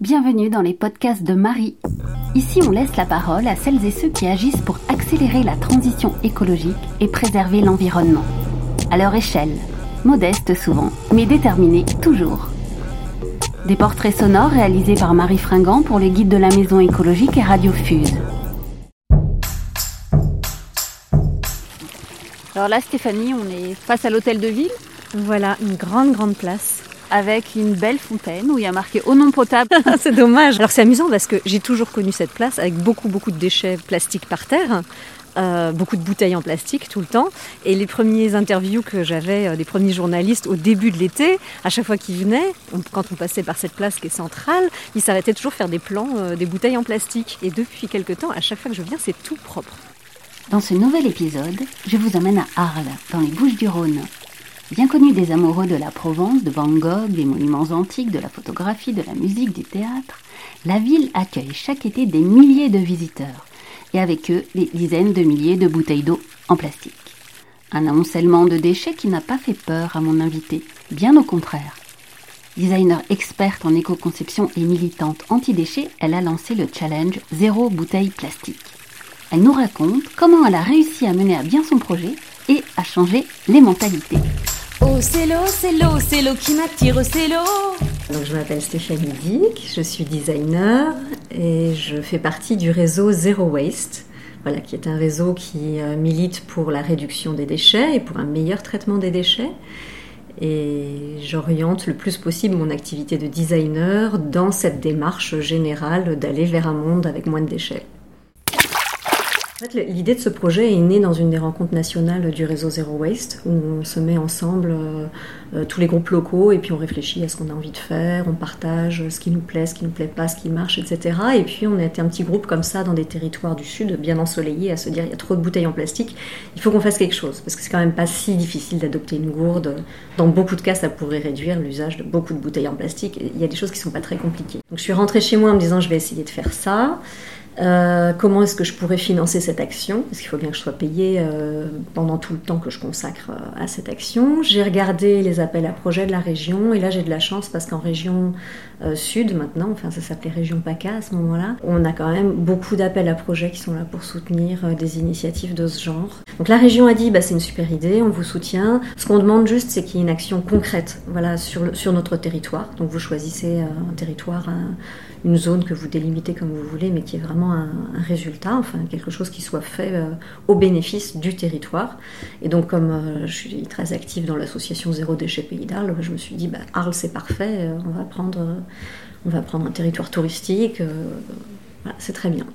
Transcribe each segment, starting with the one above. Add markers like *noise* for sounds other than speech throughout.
Bienvenue dans les podcasts de Marie. Ici, on laisse la parole à celles et ceux qui agissent pour accélérer la transition écologique et préserver l'environnement. À leur échelle, modeste souvent, mais déterminée toujours. Des portraits sonores réalisés par Marie Fringant pour les guides de la maison écologique et Radio Fuse. Alors là, Stéphanie, on est face à l'hôtel de ville. Voilà, une grande, grande place avec une belle fontaine où il y a marqué eau non potable. *laughs* c'est dommage. Alors c'est amusant parce que j'ai toujours connu cette place avec beaucoup beaucoup de déchets plastiques par terre. Euh, beaucoup de bouteilles en plastique tout le temps. Et les premiers interviews que j'avais euh, des premiers journalistes au début de l'été, à chaque fois qu'ils venaient, quand on passait par cette place qui est centrale, ils s'arrêtaient toujours faire des plans euh, des bouteilles en plastique. Et depuis quelque temps, à chaque fois que je viens, c'est tout propre. Dans ce nouvel épisode, je vous emmène à Arles, dans les Bouches du Rhône, Bien connu des amoureux de la Provence, de Van Gogh, des monuments antiques, de la photographie, de la musique, du théâtre, la ville accueille chaque été des milliers de visiteurs, et avec eux des dizaines de milliers de bouteilles d'eau en plastique. Un amoncellement de déchets qui n'a pas fait peur à mon invité, bien au contraire. Designer experte en éco-conception et militante anti-déchets, elle a lancé le challenge Zéro bouteille plastique. Elle nous raconte comment elle a réussi à mener à bien son projet et à changer les mentalités. Oh, c'est l'eau, c'est l'eau, c'est l'eau qui m'attire, c'est l'eau. Donc, je m'appelle Stéphanie Dick, je suis designer et je fais partie du réseau Zero Waste, voilà, qui est un réseau qui euh, milite pour la réduction des déchets et pour un meilleur traitement des déchets. Et j'oriente le plus possible mon activité de designer dans cette démarche générale d'aller vers un monde avec moins de déchets. En fait, l'idée de ce projet est née dans une des rencontres nationales du réseau Zero Waste, où on se met ensemble, euh, euh, tous les groupes locaux, et puis on réfléchit à ce qu'on a envie de faire, on partage ce qui nous plaît, ce qui nous plaît pas, ce qui marche, etc. Et puis on a été un petit groupe comme ça dans des territoires du sud, bien ensoleillés, à se dire il y a trop de bouteilles en plastique, il faut qu'on fasse quelque chose, parce que c'est quand même pas si difficile d'adopter une gourde. Dans beaucoup de cas, ça pourrait réduire l'usage de beaucoup de bouteilles en plastique. Il y a des choses qui sont pas très compliquées. Donc je suis rentrée chez moi en me disant je vais essayer de faire ça. Euh, comment est-ce que je pourrais financer cette action? Parce qu'il faut bien que je sois payée euh, pendant tout le temps que je consacre euh, à cette action. J'ai regardé les appels à projets de la région et là j'ai de la chance parce qu'en région sud maintenant, enfin ça s'appelait région PACA à ce moment-là, on a quand même beaucoup d'appels à projets qui sont là pour soutenir des initiatives de ce genre. Donc la région a dit bah, c'est une super idée, on vous soutient. Ce qu'on demande juste c'est qu'il y ait une action concrète sur, notre territoire. Donc vous choisissez un territoire, une zone que vous délimitez comme vous voulez mais qui est vraiment un, résultat, enfin quelque chose qui soit fait euh, au bénéfice du territoire. Et donc comme euh, je suis très active dans l'association Zéro Déchet Pays d'Arles, je me suis dit bah, Arles c'est parfait, euh, on va prendre un territoire touristique, c'est très bien.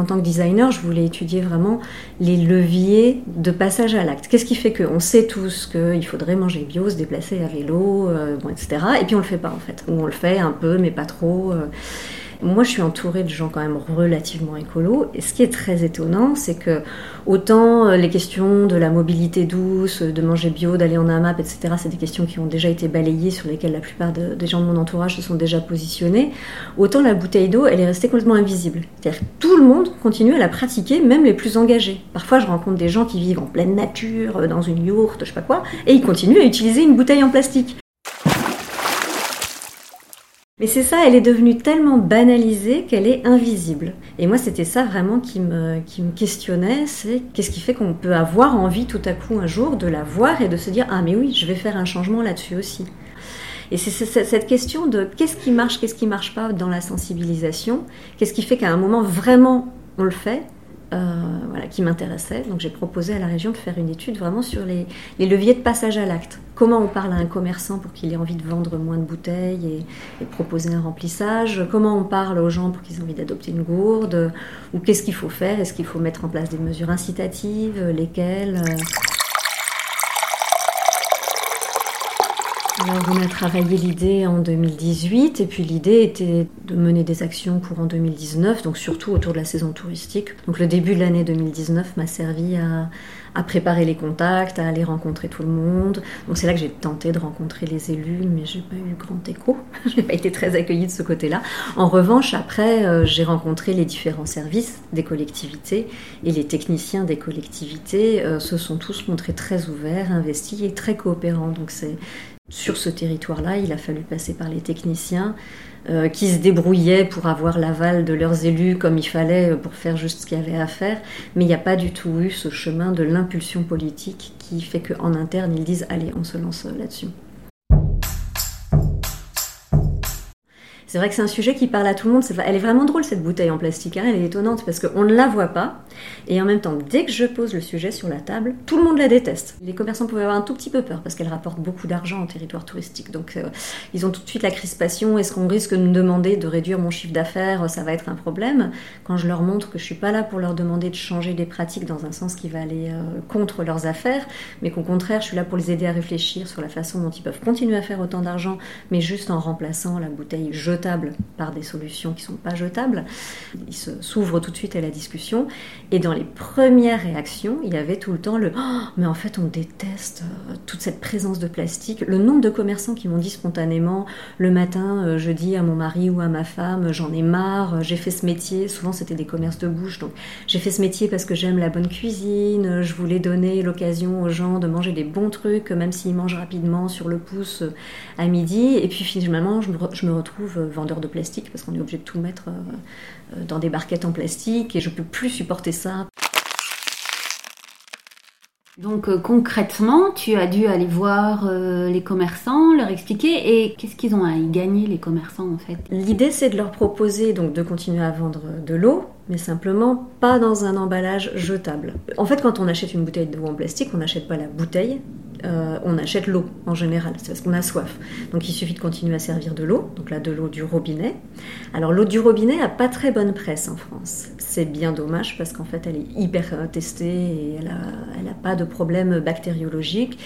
En tant que designer, je voulais étudier vraiment les leviers de passage à l'acte. Qu'est-ce qui fait qu'on sait tous qu'il faudrait manger bio, se déplacer à vélo, etc. Et puis on le fait pas en fait. Ou on le fait un peu, mais pas trop. Moi, je suis entourée de gens quand même relativement écolos. Et ce qui est très étonnant, c'est que autant euh, les questions de la mobilité douce, de manger bio, d'aller en AMAP, etc., c'est des questions qui ont déjà été balayées, sur lesquelles la plupart des gens de mon entourage se sont déjà positionnés, autant la bouteille d'eau, elle est restée complètement invisible. C'est-à-dire tout le monde continue à la pratiquer, même les plus engagés. Parfois, je rencontre des gens qui vivent en pleine nature, euh, dans une yourte, je sais pas quoi, et ils continuent à utiliser une bouteille en plastique. Mais c'est ça, elle est devenue tellement banalisée qu'elle est invisible. Et moi, c'était ça vraiment qui me, questionnait, c'est qu'est-ce qui fait qu'on peut avoir envie tout à coup un jour de la voir et de se dire, ah mais oui, je vais faire un changement là-dessus aussi. Et c'est cette question de qu'est-ce qui marche, qu'est-ce qui marche pas dans la sensibilisation, qu'est-ce qui fait qu'à un moment vraiment on le fait, voilà, qui m'intéressait. Donc j'ai proposé à la région de faire une étude vraiment sur les, leviers de passage à l'acte. Comment on parle à un commerçant pour qu'il ait envie de vendre moins de bouteilles et, proposer un remplissage? Comment on parle aux gens pour qu'ils aient envie d'adopter une gourde? Ou qu'est-ce qu'il faut faire? Est-ce qu'il faut mettre en place des mesures incitatives? Lesquelles on a travaillé l'idée en 2018 et puis l'idée était de mener des actions courant 2019, donc surtout autour de la saison touristique. Donc le début de l'année 2019 m'a servi à, à, préparer les contacts, à aller rencontrer tout le monde. Donc c'est là que j'ai tenté de rencontrer les élus, mais j'ai pas eu grand écho. *laughs* j'ai pas été très accueillie de ce côté-là. En revanche, après, euh, j'ai rencontré les différents services des collectivités et les techniciens des collectivités euh, se sont tous montrés très ouverts, investis et très coopérants. Donc c'est Sur ce territoire-là, il a fallu passer par les techniciens euh, qui se débrouillaient pour avoir l'aval de leurs élus comme il fallait pour faire juste ce qu'il y avait à faire. Mais il n'y a pas du tout eu ce chemin de l'impulsion politique qui fait qu'en interne, ils disent allez, on se lance là-dessus. C'est vrai que c'est un sujet qui parle à tout le monde. elle est vraiment drôle cette bouteille en plastique. Hein. elle est étonnante parce qu'on ne la voit pas. Et en même temps, dès que je pose le sujet sur la table, tout le monde la déteste. Les commerçants pouvaient avoir un tout petit peu peur parce qu'elle rapporte beaucoup d'argent en territoire touristique. Donc euh, ils ont tout de suite la crispation. Est-ce qu'on risque de me demander de réduire mon chiffre d'affaires? Ça va être un problème. Quand je leur montre que je suis pas là pour leur demander de changer des pratiques dans un sens qui va aller euh, contre leurs affaires, mais qu'au contraire, je suis là pour les aider à réfléchir sur la façon dont ils peuvent continuer à faire autant d'argent, mais juste en remplaçant la bouteille jetée par des solutions qui ne sont pas jetables. Il s'ouvre tout de suite à la discussion. Et dans les premières réactions, il y avait tout le temps le oh, mais en fait, on déteste euh, toute cette présence de plastique. Le nombre de commerçants qui m'ont dit spontanément le matin, euh, je dis à mon mari ou à ma femme j'en ai marre, euh, j'ai fait ce métier. Souvent, c'était des commerces de bouche. Donc, j'ai fait ce métier parce que j'aime la bonne cuisine, je voulais donner l'occasion aux gens de manger des bons trucs, même s'ils mangent rapidement sur le pouce à midi. Et puis, finalement, je me, je me retrouve vendeur de plastique parce qu'on est obligé de tout mettre euh, euh, dans des barquettes en plastique et je peux plus supporter ça. Donc euh, concrètement, tu as dû aller voir les commerçants, leur expliquer et qu'est-ce qu'ils ont à y gagner les commerçants en fait? L'idée c'est de leur proposer donc de continuer à vendre de l'eau, mais simplement pas dans un emballage jetable. En fait, quand on achète une bouteille d'eau en plastique, on n'achète pas la bouteille, euh, on achète l'eau en général, c'est parce qu'on a soif. Donc il suffit de continuer à servir de l'eau, donc là de l'eau du robinet. Alors l'eau du robinet a pas très bonne presse en France. C'est bien dommage parce qu'en fait elle est hyper testée et elle n'a a pas de problème bactériologique.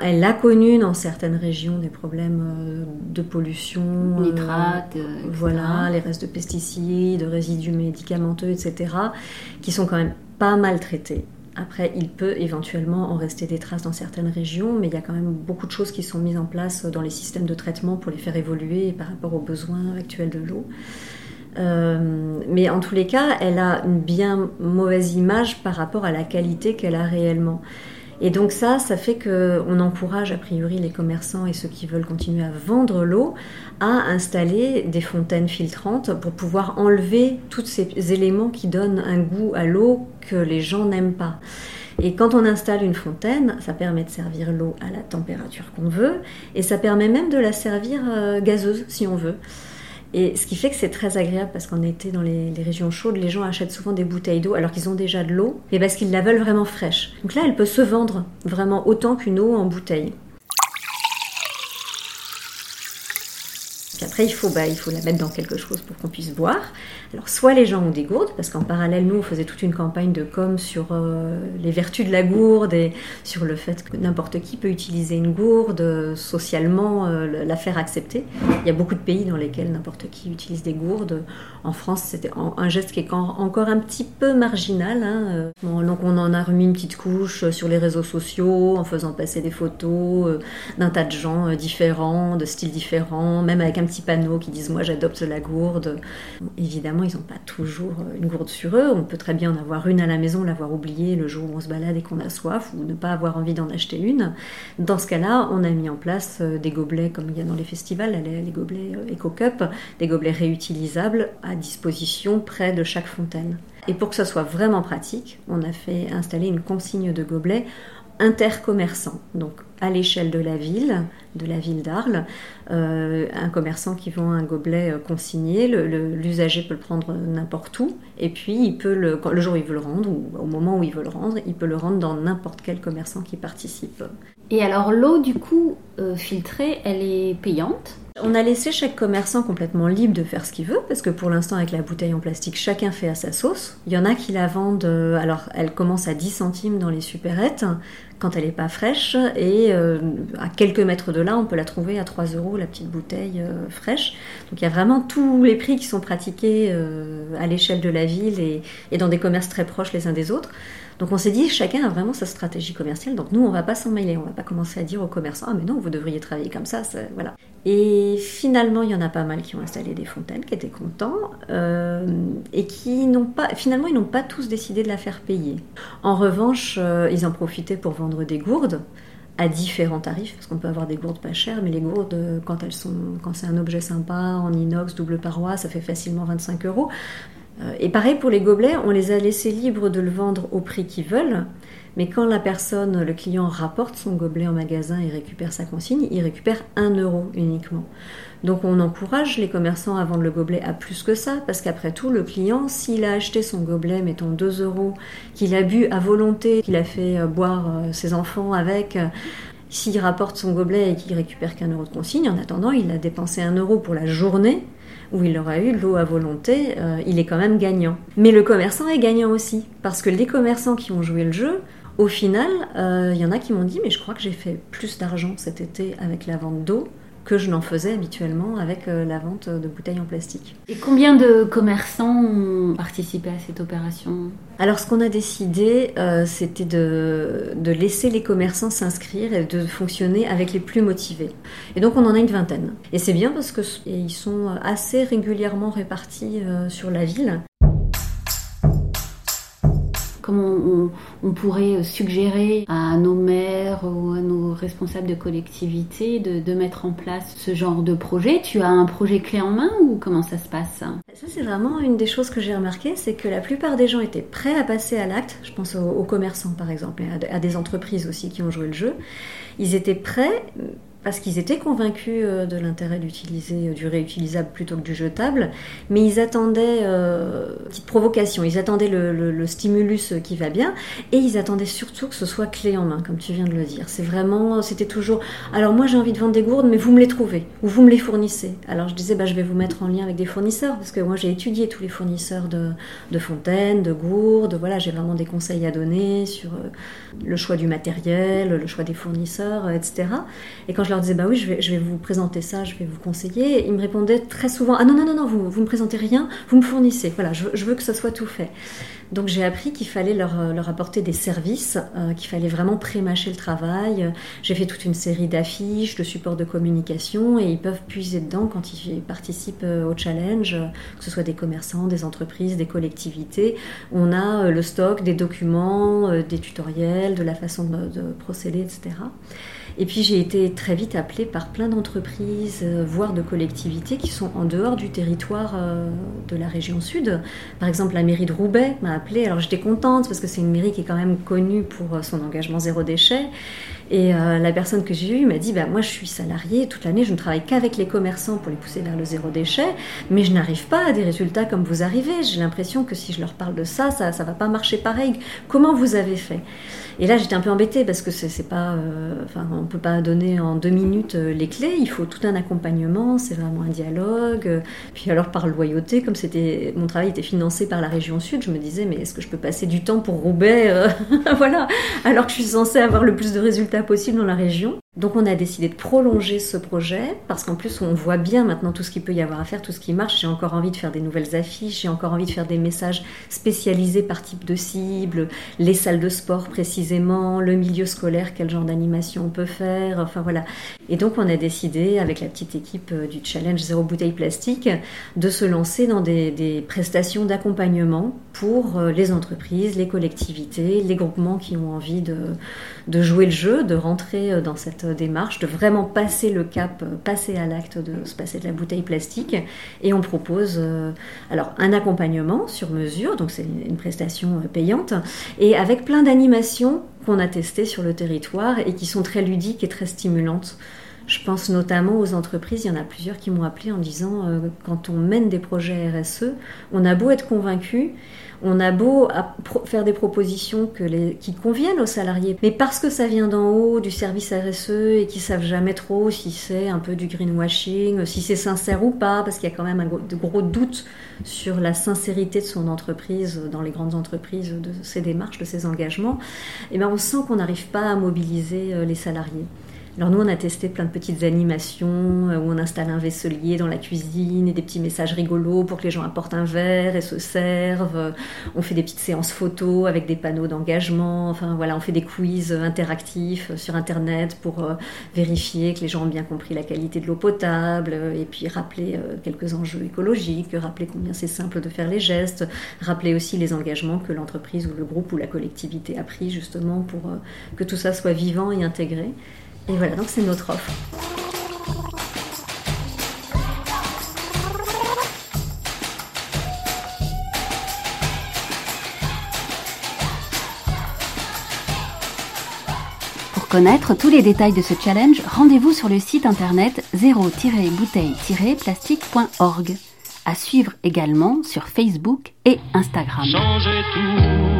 elle a connu dans certaines régions des problèmes euh, de pollution, euh, nitrates, voilà, les restes de pesticides, de résidus médicamenteux, etc., qui sont quand même pas mal traités. Après, il peut éventuellement en rester des traces dans certaines régions, mais il y a quand même beaucoup de choses qui sont mises en place dans les systèmes de traitement pour les faire évoluer par rapport aux besoins actuels de l'eau. Euh, mais en tous les cas, elle a une bien mauvaise image par rapport à la qualité qu'elle a réellement. Et donc ça, ça fait qu'on encourage a priori les commerçants et ceux qui veulent continuer à vendre l'eau à installer des fontaines filtrantes pour pouvoir enlever tous ces éléments qui donnent un goût à l'eau que les gens n'aiment pas. Et quand on installe une fontaine, ça permet de servir l'eau à la température qu'on veut et ça permet même de la servir euh, gazeuse si on veut. Et ce qui fait que c'est très agréable parce qu'en été, dans les, régions chaudes, les gens achètent souvent des bouteilles d'eau alors qu'ils ont déjà de l'eau et parce qu'ils la veulent vraiment fraîche. Donc là, elle peut se vendre vraiment autant qu'une eau en bouteille. Après, il faut, bah, il faut la mettre dans quelque chose pour qu'on puisse boire. Alors, soit les gens ont des gourdes, parce qu'en parallèle, nous, on faisait toute une campagne de com sur euh, les vertus de la gourde et sur le fait que n'importe qui peut utiliser une gourde, socialement euh, la faire accepter. Il y a beaucoup de pays dans lesquels n'importe qui utilise des gourdes. En France, c'était un geste qui est encore un petit peu marginal. Hein. donc, on en a remis une petite couche sur les réseaux sociaux en faisant passer des photos euh, d'un tas de gens différents, de styles différents, même avec un petit qui disent moi j'adopte la gourde. évidemment, ils n'ont pas toujours euh, une gourde sur eux. On peut très bien en avoir une à la maison, l'avoir oubliée le jour où on se balade et qu'on a soif, ou ne pas avoir envie d'en acheter une. Dans ce cas-là, on a mis en place euh, des gobelets comme il y a dans les festivals, les, gobelets euh, Eco Cup, des gobelets réutilisables à disposition près de chaque fontaine. Et pour que ça soit vraiment pratique, on a fait installer une consigne de gobelets intercommerçants. Donc à l'échelle de la ville, de la ville d'Arles, euh, un commerçant qui vend un gobelet euh, consigné, l'usager peut le prendre n'importe où, et puis il peut le, le jour où il veut le rendre, ou au moment où il veut le rendre, il peut le rendre dans n'importe quel commerçant qui participe. Et alors l'eau du coup euh, filtrée, elle est payante? On a laissé chaque commerçant complètement libre de faire ce qu'il veut, parce que pour l'instant, avec la bouteille en plastique, chacun fait à sa sauce. Il y en a qui la vendent, alors elle commence à 10 centimes dans les supérettes, quand elle n'est pas fraîche, et à quelques mètres de là, on peut la trouver à 3 euros la petite bouteille euh, fraîche. Donc il y a vraiment tous les prix qui sont pratiqués euh, à l'échelle de la ville et, dans des commerces très proches les uns des autres. Donc on s'est dit, chacun a vraiment sa stratégie commerciale. Donc nous, on va pas s'en mêler. On va pas commencer à dire aux commerçants, ah mais non, vous devriez travailler comme ça. voilà. Et finalement, il y en a pas mal qui ont installé des fontaines, qui étaient contents, euh, et qui n'ont pas, finalement, ils n'ont pas tous décidé de la faire payer. En revanche, ils en profitaient pour vendre des gourdes. à différents tarifs, parce qu'on peut avoir des gourdes pas chères, mais les gourdes, quand elles sont, quand c'est un objet sympa, en inox, double paroi, ça fait facilement 25 euros. Et pareil pour les gobelets, on les a laissés libres de le vendre au prix qu'ils veulent. Mais quand la personne, le client rapporte son gobelet en magasin et récupère sa consigne, il récupère 1 euro uniquement. Donc on encourage les commerçants à vendre le gobelet à plus que ça, parce qu'après tout, le client, s'il a acheté son gobelet, mettons 2 euros, qu'il a bu à volonté, qu'il a fait euh, boire euh, ses enfants avec, euh, s'il rapporte son gobelet et qu'il récupère qu'un euro de consigne, en attendant, il a dépensé 1 euro pour la journée où il aura eu de l'eau à volonté, il est quand même gagnant. Mais le commerçant est gagnant aussi, parce que les commerçants qui ont joué le jeu, au final, il y en a qui m'ont dit, mais je crois que j'ai fait plus d'argent cet été avec la vente d'eau que je n'en faisais habituellement avec euh, la vente de bouteilles en plastique. Et combien de commerçants ont participé à cette opération? Alors ce qu'on a décidé, euh, c'était de, de, laisser les commerçants s'inscrire et de fonctionner avec les plus motivés. Et donc on en a une vingtaine. Et c'est bien parce qu'ils sont assez régulièrement répartis euh, sur la ville comment on, pourrait suggérer à nos maires ou à nos responsables de collectivité de, mettre en place ce genre de projet Tu as un projet clé en main ou comment ça se passe? Ça, c'est vraiment une des choses que j'ai remarqué, c'est que la plupart des gens étaient prêts à passer à l'acte. Je pense aux, commerçants, par exemple, et à des entreprises aussi qui ont joué le jeu. Ils étaient prêts, parce qu'ils étaient convaincus euh, de l'intérêt d'utiliser euh, du réutilisable plutôt que du jetable, mais ils attendaient, euh, petite provocation, ils attendaient le, stimulus qui va bien, et ils attendaient surtout que ce soit clé en main, comme tu viens de le dire. C'est vraiment, c'était toujours, alors moi j'ai envie de vendre des gourdes, mais vous me les trouvez, ou vous me les fournissez. Alors je disais, bah, je vais vous mettre en lien avec des fournisseurs, parce que moi j'ai étudié tous les fournisseurs de, fontaines, de gourdes, voilà, j'ai vraiment des conseils à donner sur le choix du matériel, le choix des fournisseurs, etc. Et quand leur disais, bah oui, je vais, je vais vous présenter ça, je vais vous conseiller, ils me répondaient très souvent, ah non, non, non, non, vous, vous me présentez rien, vous me fournissez. Voilà, je, veux que ça soit tout fait. Donc j'ai appris qu'il fallait leur, euh, leur, apporter des services, euh, qu'il fallait vraiment pré-mâcher le travail. J'ai fait toute une série d'affiches, de supports de communication, et ils peuvent puiser dedans quand ils participent euh, au challenge, que ce soit des commerçants, des entreprises, des collectivités. On a le stock des documents, des tutoriels, de la façon de procéder, etc. Et puis j'ai été très vite appelée par plein d'entreprises, euh, voire de collectivités qui sont en dehors du territoire euh, de la région sud. Par exemple, la mairie de Roubaix m'a appelée. Alors j'étais contente parce que c'est une mairie qui est quand même connue pour euh, son engagement zéro déchet. Et la personne que j'ai eue m'a dit bah, Moi, je suis salariée toute l'année, je ne travaille qu'avec les commerçants pour les pousser vers le zéro déchet, mais je n'arrive pas à des résultats comme vous arrivez. J'ai l'impression que si je leur parle de ça, ça ne va pas marcher pareil. Comment vous avez fait? Et là, j'étais un peu embêtée parce que c'est pas, euh, on peut pas donner en deux minutes euh, les clés. Il faut tout un accompagnement. C'est vraiment un dialogue. Puis alors par loyauté, comme c'était mon travail était financé par la région Sud, je me disais mais est-ce que je peux passer du temps pour Roubaix, euh, *laughs* voilà, alors que je suis censée avoir le plus de résultats possible dans la région. Donc on a décidé de prolonger ce projet parce qu'en plus on voit bien maintenant tout ce qu'il peut y avoir à faire, tout ce qui marche. J'ai encore envie de faire des nouvelles affiches, j'ai encore envie de faire des messages spécialisés par type de cible, les salles de sport précisément, le milieu scolaire, quel genre d'animation on peut faire, enfin voilà. Et donc on a décidé avec la petite équipe euh, du challenge zéro bouteille plastique de se lancer dans des, prestations d'accompagnement pour euh, les entreprises, les collectivités, les groupements qui ont envie de, jouer le jeu, de rentrer euh, dans cette démarche, de vraiment passer le cap, euh, passer à l'acte de se passer de la bouteille plastique. Et on propose euh, alors un accompagnement sur mesure, donc c'est une prestation euh, payante, et avec plein d'animations qu'on a testées sur le territoire et qui sont très ludiques et très stimulantes. Je pense notamment aux entreprises, il y en a plusieurs qui m'ont appelé en disant quand on mène des projets RSE, on a beau être convaincu, on a beau faire des propositions qui conviennent aux salariés, mais parce que ça vient d'en haut du service RSE et qu'ils savent jamais trop si c'est un peu du greenwashing, si c'est sincère ou pas, parce qu'il y a quand même un gros, de gros doutes sur la sincérité de son entreprise dans les grandes entreprises, de ses démarches, de ses engagements, et eh ben on sent qu'on n'arrive pas à mobiliser euh, les salariés. Alors nous, on a testé plein de petites animations euh, où on installe un vaisselier dans la cuisine et des petits messages rigolos pour que les gens apportent un verre et se servent. On fait des petites séances photos avec des panneaux d'engagement. Enfin voilà, on fait des quiz interactifs sur Internet pour euh, vérifier que les gens ont bien compris la qualité de l'eau potable et puis rappeler euh, quelques enjeux écologiques, rappeler combien c'est simple de faire les gestes, rappeler aussi les engagements que l'entreprise ou le groupe ou la collectivité a pris justement pour que tout ça soit vivant et intégré. Et voilà, donc c'est notre offre. Pour connaître tous les détails de ce challenge, rendez-vous sur le site internet 0-bouteille-plastique.org. À suivre également sur Facebook et Instagram. Changez tout, changez tout.